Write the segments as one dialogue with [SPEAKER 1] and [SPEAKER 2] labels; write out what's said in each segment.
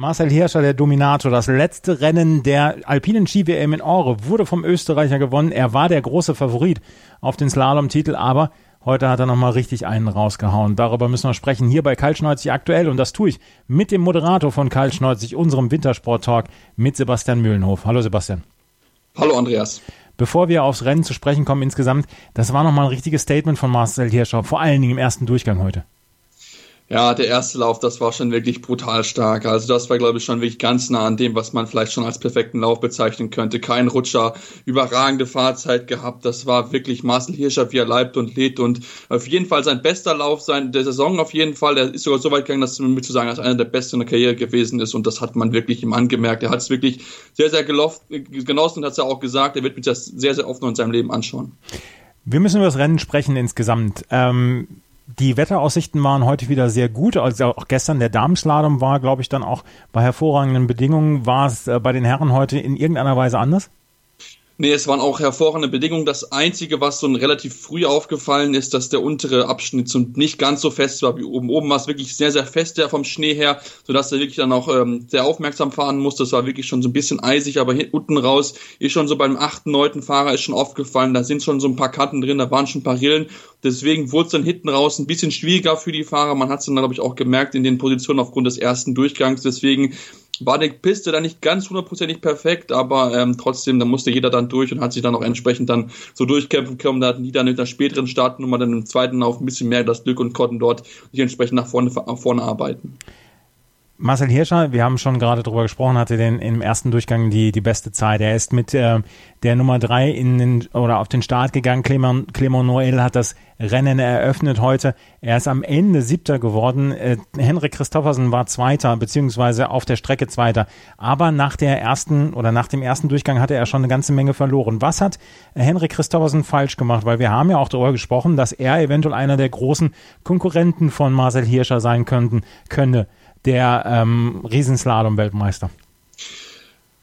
[SPEAKER 1] Marcel Hirscher, der Dominator, das letzte Rennen der alpinen Ski-WM in Ore wurde vom Österreicher gewonnen. Er war der große Favorit auf den Slalom-Titel, aber heute hat er nochmal richtig einen rausgehauen. Darüber müssen wir sprechen hier bei Kaltschneuzig aktuell und das tue ich mit dem Moderator von Kaltschneuzig, unserem Wintersport-Talk mit Sebastian Mühlenhof. Hallo Sebastian.
[SPEAKER 2] Hallo Andreas.
[SPEAKER 1] Bevor wir aufs Rennen zu sprechen kommen insgesamt, das war nochmal ein richtiges Statement von Marcel Hirscher, vor allen Dingen im ersten Durchgang heute.
[SPEAKER 2] Ja, der erste Lauf, das war schon wirklich brutal stark. Also das war, glaube ich, schon wirklich ganz nah an dem, was man vielleicht schon als perfekten Lauf bezeichnen könnte. Kein Rutscher, überragende Fahrzeit gehabt. Das war wirklich Marcel Hirscher, wie er leibt und lädt und auf jeden Fall sein bester Lauf sein der Saison auf jeden Fall. Er ist sogar so weit gegangen, dass mit zu sagen, dass einer der besten in der Karriere gewesen ist und das hat man wirklich ihm angemerkt. Er hat es wirklich sehr, sehr geloft, genossen und hat es ja auch gesagt. Er wird mich das sehr, sehr oft noch in seinem Leben anschauen.
[SPEAKER 1] Wir müssen über das Rennen sprechen insgesamt. Ähm die Wetteraussichten waren heute wieder sehr gut. Also auch gestern der Damenslalom war, glaube ich, dann auch bei hervorragenden Bedingungen. War es äh, bei den Herren heute in irgendeiner Weise anders?
[SPEAKER 2] Nee, es waren auch hervorragende Bedingungen. Das Einzige, was so relativ früh aufgefallen ist, dass der untere Abschnitt so nicht ganz so fest war wie oben. Oben war es wirklich sehr, sehr fest der vom Schnee her, sodass er wirklich dann auch ähm, sehr aufmerksam fahren musste. Das war wirklich schon so ein bisschen eisig, aber hier unten raus ist schon so beim achten, neunten Fahrer ist schon aufgefallen. Da sind schon so ein paar Kanten drin, da waren schon ein paar Rillen. Deswegen wurde es dann hinten raus ein bisschen schwieriger für die Fahrer. Man hat es dann, glaube ich, auch gemerkt in den Positionen aufgrund des ersten Durchgangs. Deswegen war die Piste dann nicht ganz hundertprozentig perfekt, aber ähm, trotzdem, da musste jeder dann durch und hat sich dann auch entsprechend dann so durchkämpfen können. Da hatten die dann in der späteren Startnummer dann im zweiten Lauf ein bisschen mehr das Glück und konnten dort sich entsprechend nach vorne, nach vorne arbeiten.
[SPEAKER 1] Marcel Hirscher, wir haben schon gerade darüber gesprochen, hatte den im ersten Durchgang die, die beste Zeit. Er ist mit äh, der Nummer drei in den, oder auf den Start gegangen. Clement, Clement Noel hat das Rennen eröffnet heute. Er ist am Ende siebter geworden. Äh, Henrik Christoffersen war zweiter, beziehungsweise auf der Strecke zweiter. Aber nach der ersten oder nach dem ersten Durchgang hatte er schon eine ganze Menge verloren. Was hat Henrik Christoffersen falsch gemacht? Weil wir haben ja auch darüber gesprochen, dass er eventuell einer der großen Konkurrenten von Marcel Hirscher sein könnten, könne der ähm, Riesenslalom-Weltmeister.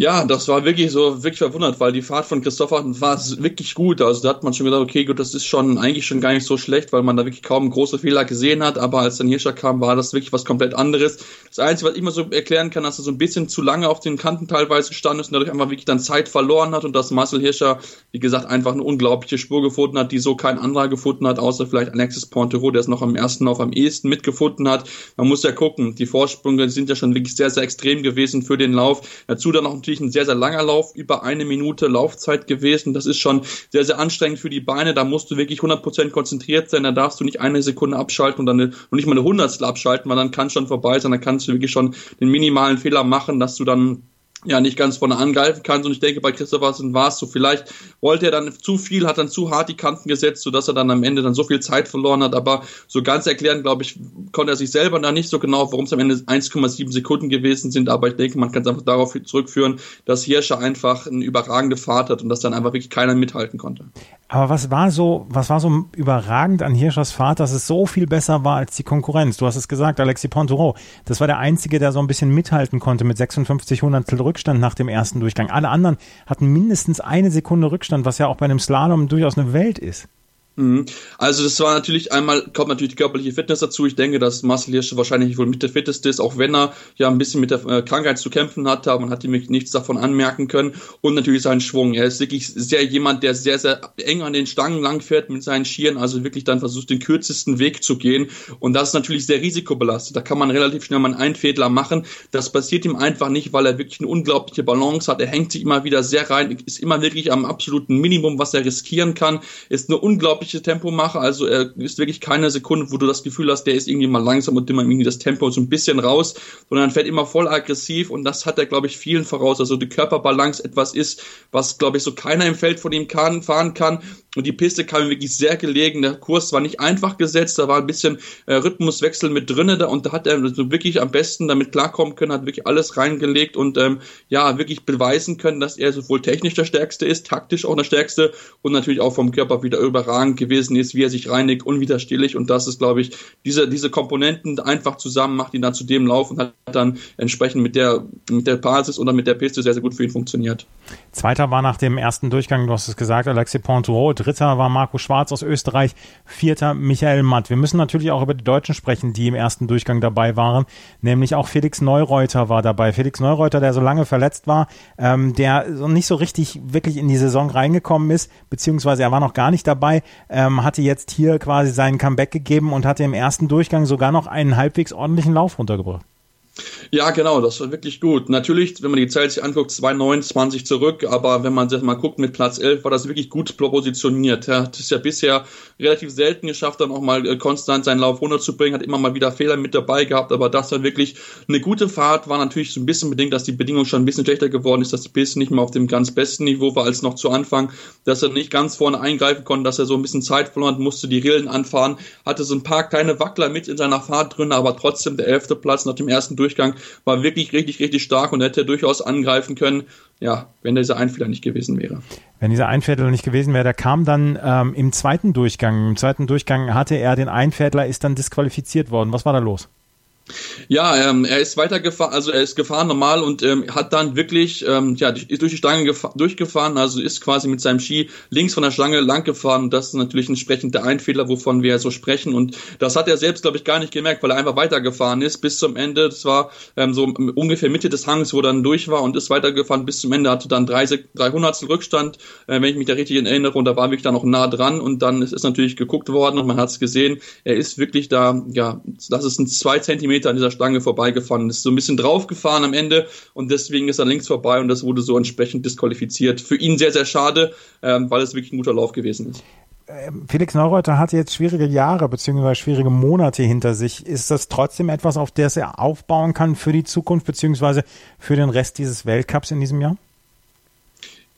[SPEAKER 2] Ja, das war wirklich so, wirklich verwundert, weil die Fahrt von Christopher war wirklich gut. Also da hat man schon gedacht, okay, gut, das ist schon eigentlich schon gar nicht so schlecht, weil man da wirklich kaum große Fehler gesehen hat. Aber als dann Hirscher kam, war das wirklich was komplett anderes. Das Einzige, was ich immer so erklären kann, dass er so ein bisschen zu lange auf den Kanten teilweise gestanden ist und dadurch einfach wirklich dann Zeit verloren hat und dass Marcel Hirscher, wie gesagt, einfach eine unglaubliche Spur gefunden hat, die so kein anderer gefunden hat, außer vielleicht Alexis Pontero, der es noch am ersten Lauf am ehesten mitgefunden hat. Man muss ja gucken, die Vorsprünge sind ja schon wirklich sehr, sehr extrem gewesen für den Lauf. Dazu dann noch natürlich ein sehr, sehr langer Lauf, über eine Minute Laufzeit gewesen. Das ist schon sehr, sehr anstrengend für die Beine. Da musst du wirklich 100% konzentriert sein. Da darfst du nicht eine Sekunde abschalten und dann eine, und nicht mal eine Hundertstel abschalten, weil dann kann schon vorbei sein. Dann kannst du wirklich schon den minimalen Fehler machen, dass du dann ja nicht ganz vorne angreifen kannst. Und ich denke, bei Christophersen war es so, vielleicht wollte er dann zu viel, hat dann zu hart die Kanten gesetzt, sodass er dann am Ende dann so viel Zeit verloren hat. Aber so ganz erklären, glaube ich, konnte er sich selber da nicht so genau, warum es am Ende 1,7 Sekunden gewesen sind. Aber ich denke, man kann es einfach darauf zurückführen, dass Hirscher einfach eine überragende Fahrt hat und dass dann einfach wirklich keiner mithalten konnte.
[SPEAKER 1] Aber was war so, was war so überragend an Hirschers Fahrt, dass es so viel besser war als die Konkurrenz? Du hast es gesagt, Alexis Pontero. Das war der einzige, der so ein bisschen mithalten konnte mit 56 Hundertstel Rückstand nach dem ersten Durchgang. Alle anderen hatten mindestens eine Sekunde Rückstand, was ja auch bei einem Slalom durchaus eine Welt ist.
[SPEAKER 2] Mhm. Also das war natürlich einmal, kommt natürlich die körperliche Fitness dazu. Ich denke, dass Marcel Hirsche wahrscheinlich wohl mit der fitteste ist, auch wenn er ja ein bisschen mit der äh, Krankheit zu kämpfen hatte, aber man hat ihm nichts davon anmerken können. Und natürlich sein Schwung. Er ist wirklich sehr jemand, der sehr, sehr eng an den Stangen langfährt mit seinen Skiern, also wirklich dann versucht, den kürzesten Weg zu gehen. Und das ist natürlich sehr risikobelastet. Da kann man relativ schnell mal einen Einfädler machen. Das passiert ihm einfach nicht, weil er wirklich eine unglaubliche Balance hat. Er hängt sich immer wieder sehr rein, ist immer wirklich am absoluten Minimum, was er riskieren kann, ist eine unglaubliche ordentliche Tempomacher. Also er ist wirklich keine Sekunde, wo du das Gefühl hast, der ist irgendwie mal langsam und immer irgendwie das Tempo so ein bisschen raus, sondern fährt immer voll aggressiv und das hat er, glaube ich, vielen voraus. Also die Körperbalance etwas ist, was, glaube ich, so keiner im Feld von ihm kann, fahren kann. Und die Piste kam ihm wirklich sehr gelegen. Der Kurs war nicht einfach gesetzt, da war ein bisschen äh, Rhythmuswechsel mit drinne da und da hat er so wirklich am besten damit klarkommen können, hat wirklich alles reingelegt und ähm, ja, wirklich beweisen können, dass er sowohl technisch der Stärkste ist, taktisch auch der Stärkste und natürlich auch vom Körper wieder überragend gewesen ist, wie er sich reinigt, unwiderstehlich und das ist, glaube ich, diese, diese Komponenten einfach zusammen macht ihn dann zu dem Lauf und hat dann entsprechend mit der, mit der Basis oder mit der Piste sehr, sehr gut für ihn funktioniert.
[SPEAKER 1] Zweiter war nach dem ersten Durchgang, du hast es gesagt, Alexis Pontoureau, Dritter war Marco Schwarz aus Österreich, Vierter Michael Matt. Wir müssen natürlich auch über die Deutschen sprechen, die im ersten Durchgang dabei waren, nämlich auch Felix Neureuter war dabei. Felix Neureuter, der so lange verletzt war, ähm, der nicht so richtig wirklich in die Saison reingekommen ist, beziehungsweise er war noch gar nicht dabei, ähm, hatte jetzt hier quasi seinen Comeback gegeben und hatte im ersten Durchgang sogar noch einen halbwegs ordentlichen Lauf runtergebracht.
[SPEAKER 2] Ja, genau, das war wirklich gut. Natürlich, wenn man die Zeit sich anguckt, 2,29 zurück, aber wenn man sich mal guckt mit Platz 11, war das wirklich gut positioniert. Er hat es ja bisher relativ selten geschafft, dann auch mal äh, konstant seinen Lauf runterzubringen, hat immer mal wieder Fehler mit dabei gehabt, aber das war wirklich eine gute Fahrt, war natürlich so ein bisschen bedingt, dass die Bedingung schon ein bisschen schlechter geworden ist, dass die Piste nicht mehr auf dem ganz besten Niveau war als noch zu Anfang, dass er nicht ganz vorne eingreifen konnte, dass er so ein bisschen Zeit verloren hat, musste die Rillen anfahren, hatte so ein paar kleine Wackler mit in seiner Fahrt drin, aber trotzdem der elfte Platz nach dem ersten Durchgang war wirklich richtig, richtig stark und hätte durchaus angreifen können, ja, wenn dieser Einfehler nicht gewesen wäre.
[SPEAKER 1] Wenn dieser Einviertler nicht gewesen wäre, der kam dann ähm, im zweiten Durchgang. Im zweiten Durchgang hatte er den Einviertler, ist dann disqualifiziert worden. Was war da los?
[SPEAKER 2] Ja, ähm, er ist weitergefahren, also er ist gefahren normal und ähm, hat dann wirklich ähm, ja, ist durch die Stange durchgefahren, also ist quasi mit seinem Ski links von der Schlange lang gefahren. Das ist natürlich entsprechend der Einfehler, wovon wir so sprechen. Und das hat er selbst, glaube ich, gar nicht gemerkt, weil er einfach weitergefahren ist bis zum Ende. Das war ähm, so ungefähr Mitte des Hangs, wo er dann durch war und ist weitergefahren bis zum Ende, hatte dann drei, 300 Rückstand, äh, wenn ich mich da richtig erinnere. Und da war wirklich dann noch nah dran und dann ist, ist natürlich geguckt worden und man hat es gesehen. Er ist wirklich da, ja, das ist ein zwei Zentimeter Meter an dieser Stange vorbeigefahren, ist so ein bisschen draufgefahren am Ende und deswegen ist er links vorbei und das wurde so entsprechend disqualifiziert. Für ihn sehr, sehr schade, ähm, weil es wirklich ein guter Lauf gewesen ist.
[SPEAKER 1] Ähm, Felix Neureuter hat jetzt schwierige Jahre beziehungsweise schwierige Monate hinter sich. Ist das trotzdem etwas, auf das er aufbauen kann für die Zukunft beziehungsweise für den Rest dieses Weltcups in diesem Jahr?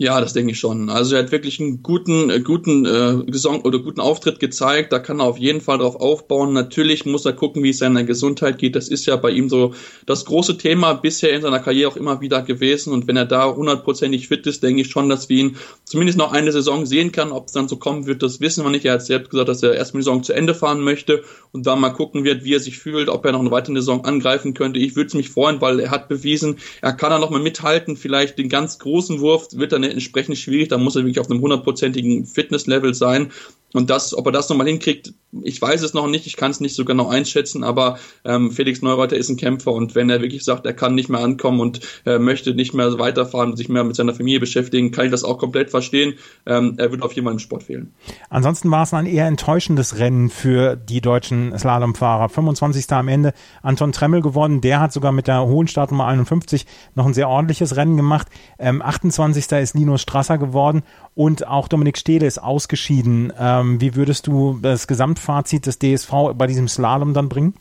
[SPEAKER 2] Ja, das denke ich schon. Also er hat wirklich einen guten, äh, guten äh, Gesang oder guten Auftritt gezeigt. Da kann er auf jeden Fall drauf aufbauen. Natürlich muss er gucken, wie es seiner Gesundheit geht. Das ist ja bei ihm so das große Thema bisher in seiner Karriere auch immer wieder gewesen. Und wenn er da hundertprozentig fit ist, denke ich schon, dass wir ihn zumindest noch eine Saison sehen kann. Ob es dann so kommen wird, das wissen wir nicht. Er hat selbst gesagt, dass er erstmal die Saison zu Ende fahren möchte und dann mal gucken wird, wie er sich fühlt, ob er noch eine weitere Saison angreifen könnte. Ich würde mich freuen, weil er hat bewiesen, er kann da noch mal mithalten. Vielleicht den ganz großen Wurf wird er entsprechend schwierig. Da muss er wirklich auf einem hundertprozentigen Fitnesslevel sein. Und das, ob er das nochmal hinkriegt, ich weiß es noch nicht, ich kann es nicht so genau einschätzen, aber ähm, Felix Neureuter ist ein Kämpfer und wenn er wirklich sagt, er kann nicht mehr ankommen und äh, möchte nicht mehr weiterfahren, sich mehr mit seiner Familie beschäftigen, kann ich das auch komplett verstehen. Ähm, er wird auf jeden Fall im Sport fehlen.
[SPEAKER 1] Ansonsten war es ein eher enttäuschendes Rennen für die deutschen Slalomfahrer. 25. am Ende Anton Tremmel gewonnen, der hat sogar mit der hohen Startnummer 51 noch ein sehr ordentliches Rennen gemacht. Ähm, 28. ist Linus Strasser geworden und auch Dominik Stehle ist ausgeschieden. Ähm, wie würdest du das Gesamtfazit des DSV bei diesem Slalom dann bringen?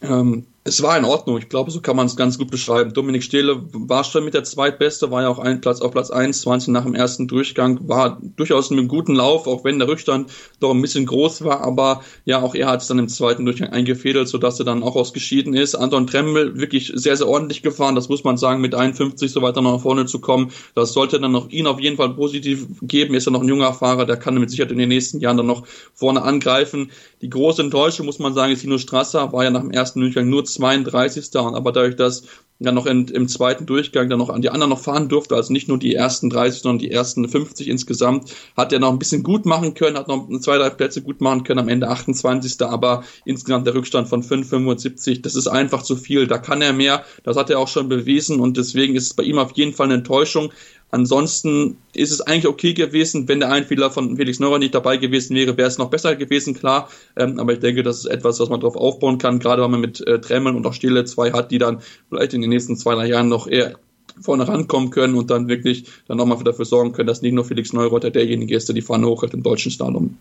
[SPEAKER 2] Ähm, es war in Ordnung. Ich glaube, so kann man es ganz gut beschreiben. Dominik Stehle war schon mit der Zweitbeste, war ja auch ein Platz auf Platz 21 nach dem ersten Durchgang, war durchaus mit einem guten Lauf, auch wenn der Rückstand doch ein bisschen groß war, aber ja, auch er hat es dann im zweiten Durchgang eingefädelt, sodass er dann auch ausgeschieden ist. Anton Tremmel wirklich sehr, sehr ordentlich gefahren, das muss man sagen, mit 51 so weiter nach vorne zu kommen. Das sollte dann noch ihn auf jeden Fall positiv geben. Er ist ja noch ein junger Fahrer, der kann mit Sicherheit in den nächsten Jahren dann noch vorne angreifen. Die große Enttäuschung, muss man sagen, ist Tino Strasser, war ja nach dem ersten Durchgang nur 32. aber dadurch, dass dann noch in, im zweiten Durchgang dann noch an die anderen noch fahren durfte, also nicht nur die ersten 30, sondern die ersten 50 insgesamt, hat er noch ein bisschen gut machen können, hat noch zwei, drei Plätze gut machen können, am Ende 28. Aber insgesamt der Rückstand von 5,75, das ist einfach zu viel, da kann er mehr, das hat er auch schon bewiesen und deswegen ist es bei ihm auf jeden Fall eine Enttäuschung. Ansonsten ist es eigentlich okay gewesen, wenn der Einfehler von Felix Neuer nicht dabei gewesen wäre, wäre es noch besser gewesen, klar. Ähm, aber ich denke, das ist etwas, was man darauf aufbauen kann, gerade wenn man mit äh, Tremmel und auch Stille zwei hat, die dann vielleicht in den nächsten zwei, drei Jahren noch eher vorne rankommen können und dann wirklich dann nochmal dafür sorgen können, dass nicht nur Felix Neureuter derjenige ist, der die Fahne hochhält im deutschen Slalom.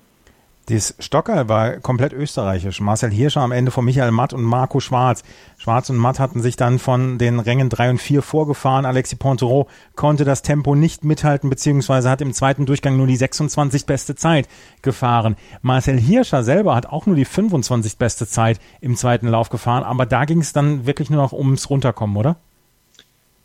[SPEAKER 1] Das Stocker war komplett österreichisch. Marcel Hirscher am Ende von Michael Matt und Marco Schwarz. Schwarz und Matt hatten sich dann von den Rängen 3 und 4 vorgefahren. Alexis Pontereau konnte das Tempo nicht mithalten, beziehungsweise hat im zweiten Durchgang nur die 26 beste Zeit gefahren. Marcel Hirscher selber hat auch nur die 25 beste Zeit im zweiten Lauf gefahren, aber da ging es dann wirklich nur noch ums Runterkommen, oder?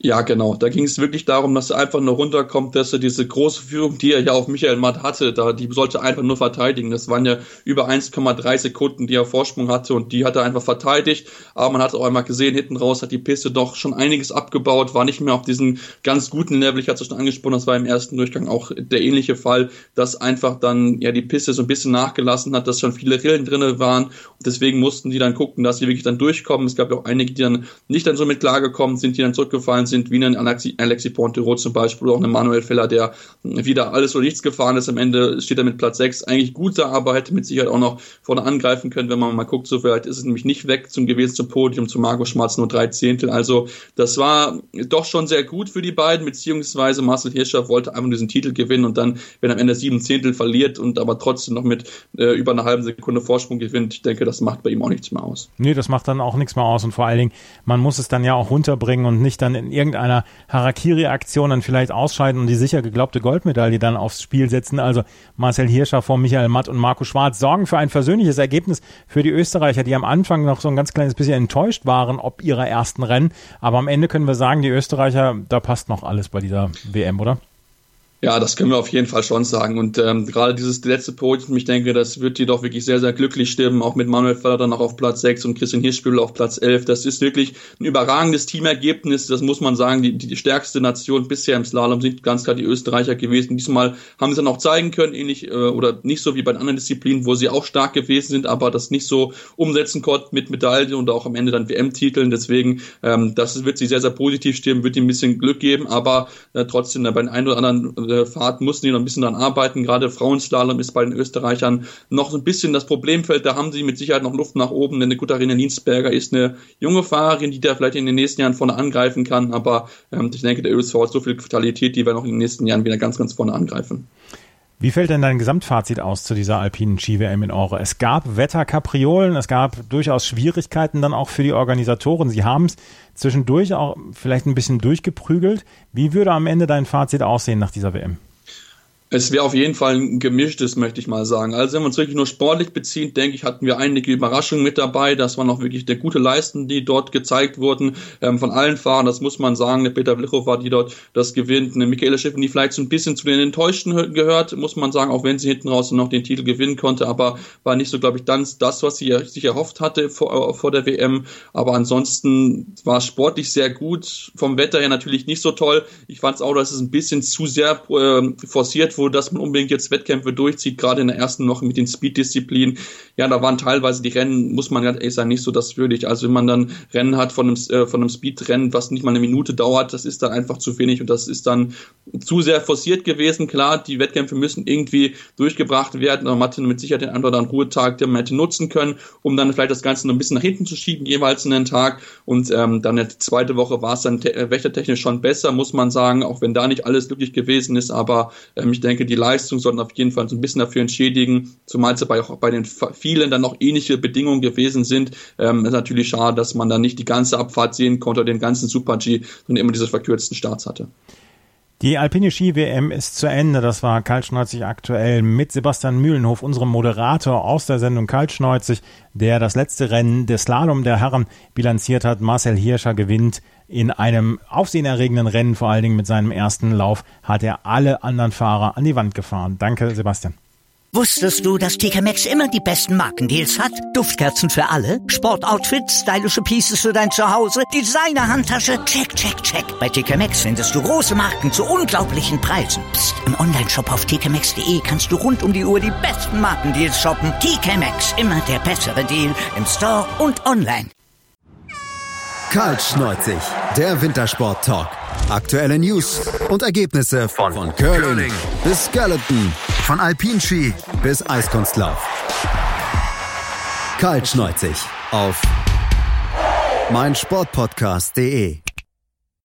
[SPEAKER 2] Ja, genau. Da ging es wirklich darum, dass er einfach nur runterkommt, dass er diese große Führung, die er ja auf Michael Matt hatte, da, die sollte einfach nur verteidigen. Das waren ja über 1,3 Sekunden, die er Vorsprung hatte und die hat er einfach verteidigt. Aber man hat auch einmal gesehen, hinten raus hat die Piste doch schon einiges abgebaut, war nicht mehr auf diesen ganz guten Level. Ich hatte es schon angesprochen, das war im ersten Durchgang auch der ähnliche Fall, dass einfach dann ja die Piste so ein bisschen nachgelassen hat, dass schon viele Rillen drinne waren. Und deswegen mussten die dann gucken, dass sie wirklich dann durchkommen. Es gab ja auch einige, die dann nicht dann so mit klargekommen sind, die dann zurückgefallen sind, wie ein Alexi, Alexi Pontero zum Beispiel, auch ein Manuel Feller, der wieder alles oder nichts gefahren ist. Am Ende steht er mit Platz 6 eigentlich gut da, aber hätte mit Sicherheit auch noch vorne angreifen können, wenn man mal guckt, so vielleicht ist es nämlich nicht weg zum gewesen zum Podium, zu Marco Schmarz nur drei Zehntel. Also das war doch schon sehr gut für die beiden, beziehungsweise Marcel Hirscher wollte einfach diesen Titel gewinnen und dann, wenn am Ende sieben Zehntel verliert und aber trotzdem noch mit äh, über einer halben Sekunde Vorsprung gewinnt, ich denke, das macht bei ihm auch nichts mehr aus.
[SPEAKER 1] Nee, das macht dann auch nichts mehr aus und vor allen Dingen, man muss es dann ja auch runterbringen und nicht dann in irgendeiner Harakiri-Aktion dann vielleicht ausscheiden und die sicher geglaubte Goldmedaille dann aufs Spiel setzen. Also Marcel Hirscher vor Michael Matt und Marco Schwarz sorgen für ein versöhnliches Ergebnis für die Österreicher, die am Anfang noch so ein ganz kleines bisschen enttäuscht waren, ob ihrer ersten Rennen. Aber am Ende können wir sagen, die Österreicher, da passt noch alles bei dieser WM, oder?
[SPEAKER 2] Ja, das können wir auf jeden Fall schon sagen. Und ähm, gerade dieses letzte Podium, ich denke, das wird die doch wirklich sehr, sehr glücklich stimmen. Auch mit Manuel Förder noch auf Platz 6 und Christian Hirschbühl auf Platz 11. Das ist wirklich ein überragendes Teamergebnis. Das muss man sagen. Die, die stärkste Nation bisher im Slalom sind ganz klar die Österreicher gewesen. Diesmal haben sie dann auch zeigen können, ähnlich äh, oder nicht so wie bei den anderen Disziplinen, wo sie auch stark gewesen sind, aber das nicht so umsetzen konnten mit Medaillen und auch am Ende dann WM-Titeln. Deswegen, ähm, das wird sie sehr, sehr positiv stimmen, wird ihnen ein bisschen Glück geben, aber äh, trotzdem äh, bei den einen oder anderen äh, Fahrt mussten die noch ein bisschen daran arbeiten. Gerade Frauenslalom ist bei den Österreichern noch ein bisschen das Problemfeld. Da haben sie mit Sicherheit noch Luft nach oben, denn eine Gutarina Linsberger ist eine junge Fahrerin, die da vielleicht in den nächsten Jahren vorne angreifen kann. Aber ähm, ich denke, der ÖSV hat so viel Vitalität, die wir noch in den nächsten Jahren wieder ganz, ganz vorne angreifen.
[SPEAKER 1] Wie fällt denn dein Gesamtfazit aus zu dieser alpinen Ski-WM in Ore? Es gab Wetterkapriolen, es gab durchaus Schwierigkeiten dann auch für die Organisatoren. Sie haben es zwischendurch auch vielleicht ein bisschen durchgeprügelt. Wie würde am Ende dein Fazit aussehen nach dieser WM?
[SPEAKER 2] Es wäre auf jeden Fall ein gemischtes, möchte ich mal sagen. Also wenn man es wirklich nur sportlich bezieht, denke ich, hatten wir einige Überraschungen mit dabei. Das waren auch wirklich der gute Leisten, die dort gezeigt wurden ähm, von allen Fahrern. Das muss man sagen. Der Peter Vlichow war die dort das gewinnt. Eine Michaela Schiffen, die vielleicht so ein bisschen zu den Enttäuschten gehört, muss man sagen, auch wenn sie hinten raus noch den Titel gewinnen konnte, aber war nicht so, glaube ich, dann das, was sie sich erhofft hatte vor, vor der WM. Aber ansonsten war sportlich sehr gut. Vom Wetter her natürlich nicht so toll. Ich fand es auch, dass es ein bisschen zu sehr äh, forciert wurde, dass man unbedingt jetzt Wettkämpfe durchzieht, gerade in der ersten Woche mit den Speed-Disziplinen. Ja, da waren teilweise die Rennen, muss man ganz ehrlich sagen, nicht so das würdig. Also wenn man dann Rennen hat von einem, äh, von einem Speed-Rennen, was nicht mal eine Minute dauert, das ist dann einfach zu wenig und das ist dann zu sehr forciert gewesen. Klar, die Wettkämpfe müssen irgendwie durchgebracht werden, aber man hatte mit Sicherheit den anderen Ruhetag, den man hätte nutzen können, um dann vielleicht das Ganze noch ein bisschen nach hinten zu schieben, jeweils in den Tag. Und ähm, dann die zweite Woche war es dann äh, wächtertechnisch schon besser, muss man sagen, auch wenn da nicht alles glücklich gewesen ist. Aber ähm, ich denke, die Leistung sollten auf jeden Fall so ein bisschen dafür entschädigen, zumal es bei, bei den vielen dann noch ähnliche Bedingungen gewesen sind. Ähm, ist natürlich schade, dass man dann nicht die ganze Abfahrt sehen konnte, den ganzen Super-G, sondern immer diese verkürzten Starts hatte.
[SPEAKER 1] Die Alpine Ski WM ist zu Ende. Das war Kaltschneuzig aktuell mit Sebastian Mühlenhof, unserem Moderator aus der Sendung Kaltschneuzig, der das letzte Rennen des Slalom der Herren bilanziert hat. Marcel Hirscher gewinnt in einem aufsehenerregenden Rennen, vor allen Dingen mit seinem ersten Lauf, hat er alle anderen Fahrer an die Wand gefahren. Danke, Sebastian.
[SPEAKER 3] Wusstest du, dass TK Maxx immer die besten Markendeals hat? Duftkerzen für alle, Sportoutfits, stylische Pieces für dein Zuhause, Designer-Handtasche, check, check, check. Bei TK Maxx findest du große Marken zu unglaublichen Preisen. Psst. im Onlineshop auf tkmaxx.de kannst du rund um die Uhr die besten Markendeals shoppen. TK Maxx, immer der bessere Deal im Store und online.
[SPEAKER 4] Kaltschneuzig, der Wintersport-Talk. Aktuelle News und Ergebnisse von, von Curling, Curling bis Skeleton, von Alpinski bis Eiskunstlauf. Kaltschneuzig auf meinsportpodcast.de